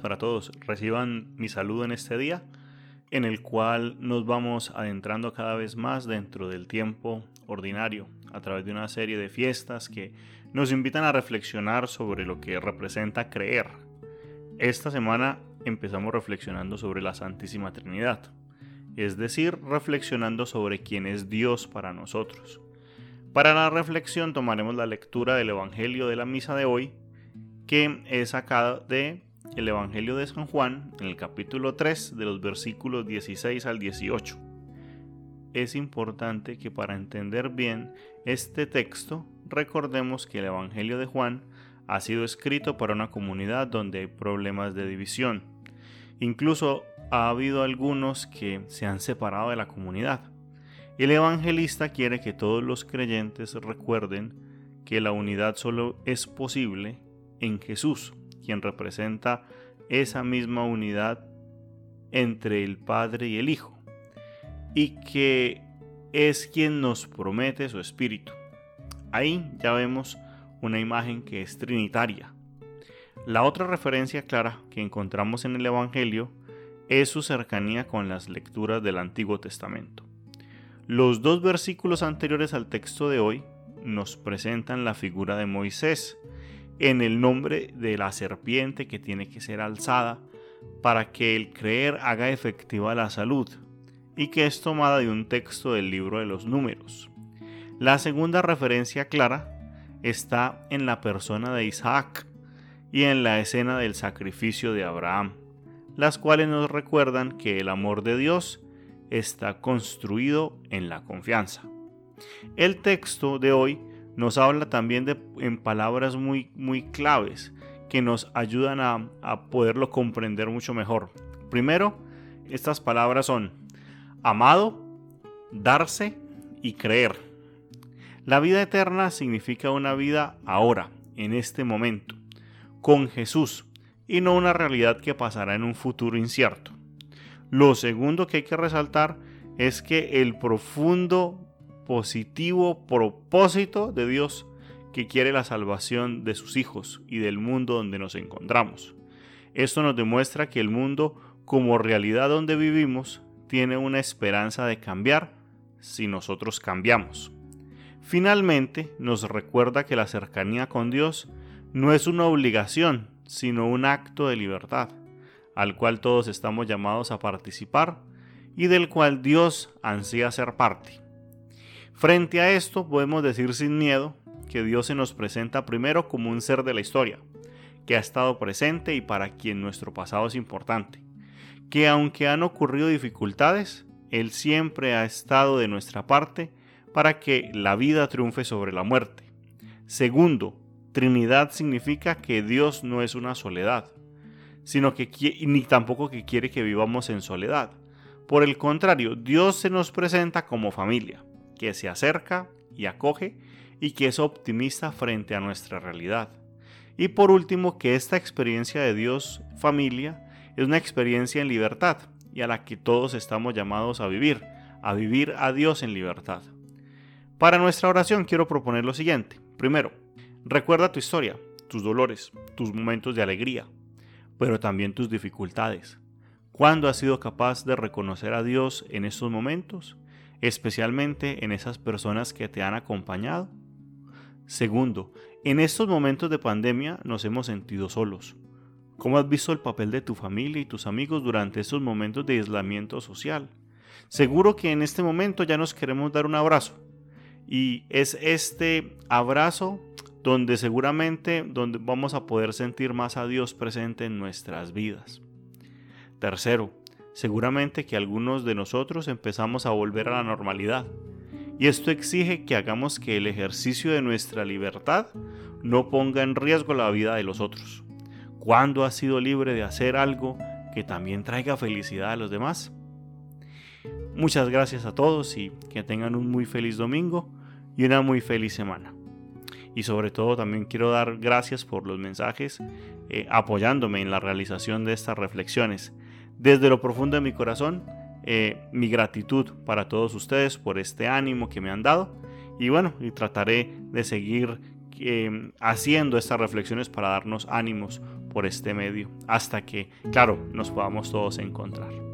para todos. Reciban mi saludo en este día, en el cual nos vamos adentrando cada vez más dentro del tiempo ordinario, a través de una serie de fiestas que nos invitan a reflexionar sobre lo que representa creer. Esta semana empezamos reflexionando sobre la Santísima Trinidad, es decir, reflexionando sobre quién es Dios para nosotros. Para la reflexión tomaremos la lectura del Evangelio de la misa de hoy, que es sacada de el Evangelio de San Juan en el capítulo 3 de los versículos 16 al 18. Es importante que para entender bien este texto recordemos que el Evangelio de Juan ha sido escrito para una comunidad donde hay problemas de división. Incluso ha habido algunos que se han separado de la comunidad. El evangelista quiere que todos los creyentes recuerden que la unidad solo es posible en Jesús, quien representa esa misma unidad entre el Padre y el Hijo, y que es quien nos promete su Espíritu. Ahí ya vemos una imagen que es trinitaria. La otra referencia clara que encontramos en el Evangelio es su cercanía con las lecturas del Antiguo Testamento. Los dos versículos anteriores al texto de hoy nos presentan la figura de Moisés, en el nombre de la serpiente que tiene que ser alzada para que el creer haga efectiva la salud, y que es tomada de un texto del libro de los números. La segunda referencia clara está en la persona de Isaac y en la escena del sacrificio de Abraham, las cuales nos recuerdan que el amor de Dios está construido en la confianza. El texto de hoy nos habla también de, en palabras muy, muy claves que nos ayudan a, a poderlo comprender mucho mejor. Primero, estas palabras son amado, darse y creer. La vida eterna significa una vida ahora, en este momento, con Jesús, y no una realidad que pasará en un futuro incierto. Lo segundo que hay que resaltar es que el profundo positivo propósito de Dios que quiere la salvación de sus hijos y del mundo donde nos encontramos. Esto nos demuestra que el mundo como realidad donde vivimos tiene una esperanza de cambiar si nosotros cambiamos. Finalmente nos recuerda que la cercanía con Dios no es una obligación, sino un acto de libertad, al cual todos estamos llamados a participar y del cual Dios ansía ser parte. Frente a esto podemos decir sin miedo que Dios se nos presenta primero como un ser de la historia, que ha estado presente y para quien nuestro pasado es importante, que aunque han ocurrido dificultades, Él siempre ha estado de nuestra parte para que la vida triunfe sobre la muerte. Segundo, Trinidad significa que Dios no es una soledad, sino que ni tampoco que quiere que vivamos en soledad. Por el contrario, Dios se nos presenta como familia que se acerca y acoge y que es optimista frente a nuestra realidad. Y por último, que esta experiencia de Dios familia es una experiencia en libertad y a la que todos estamos llamados a vivir, a vivir a Dios en libertad. Para nuestra oración quiero proponer lo siguiente. Primero, recuerda tu historia, tus dolores, tus momentos de alegría, pero también tus dificultades. ¿Cuándo has sido capaz de reconocer a Dios en estos momentos? Especialmente en esas personas que te han acompañado. Segundo, en estos momentos de pandemia nos hemos sentido solos. ¿Cómo has visto el papel de tu familia y tus amigos durante estos momentos de aislamiento social? Seguro que en este momento ya nos queremos dar un abrazo. Y es este abrazo donde seguramente donde vamos a poder sentir más a Dios presente en nuestras vidas. Tercero, seguramente que algunos de nosotros empezamos a volver a la normalidad. Y esto exige que hagamos que el ejercicio de nuestra libertad no ponga en riesgo la vida de los otros. ¿Cuándo has sido libre de hacer algo que también traiga felicidad a los demás? Muchas gracias a todos y que tengan un muy feliz domingo y una muy feliz semana. Y sobre todo también quiero dar gracias por los mensajes eh, apoyándome en la realización de estas reflexiones. Desde lo profundo de mi corazón, eh, mi gratitud para todos ustedes por este ánimo que me han dado. Y bueno, y trataré de seguir haciendo estas reflexiones para darnos ánimos por este medio, hasta que, claro, nos podamos todos encontrar.